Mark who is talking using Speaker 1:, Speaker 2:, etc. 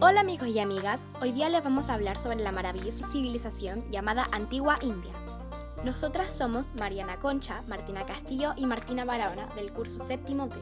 Speaker 1: Hola amigos y amigas, hoy día les vamos a hablar sobre la maravillosa civilización llamada Antigua India. Nosotras somos Mariana Concha, Martina Castillo y Martina Barahona del curso séptimo D.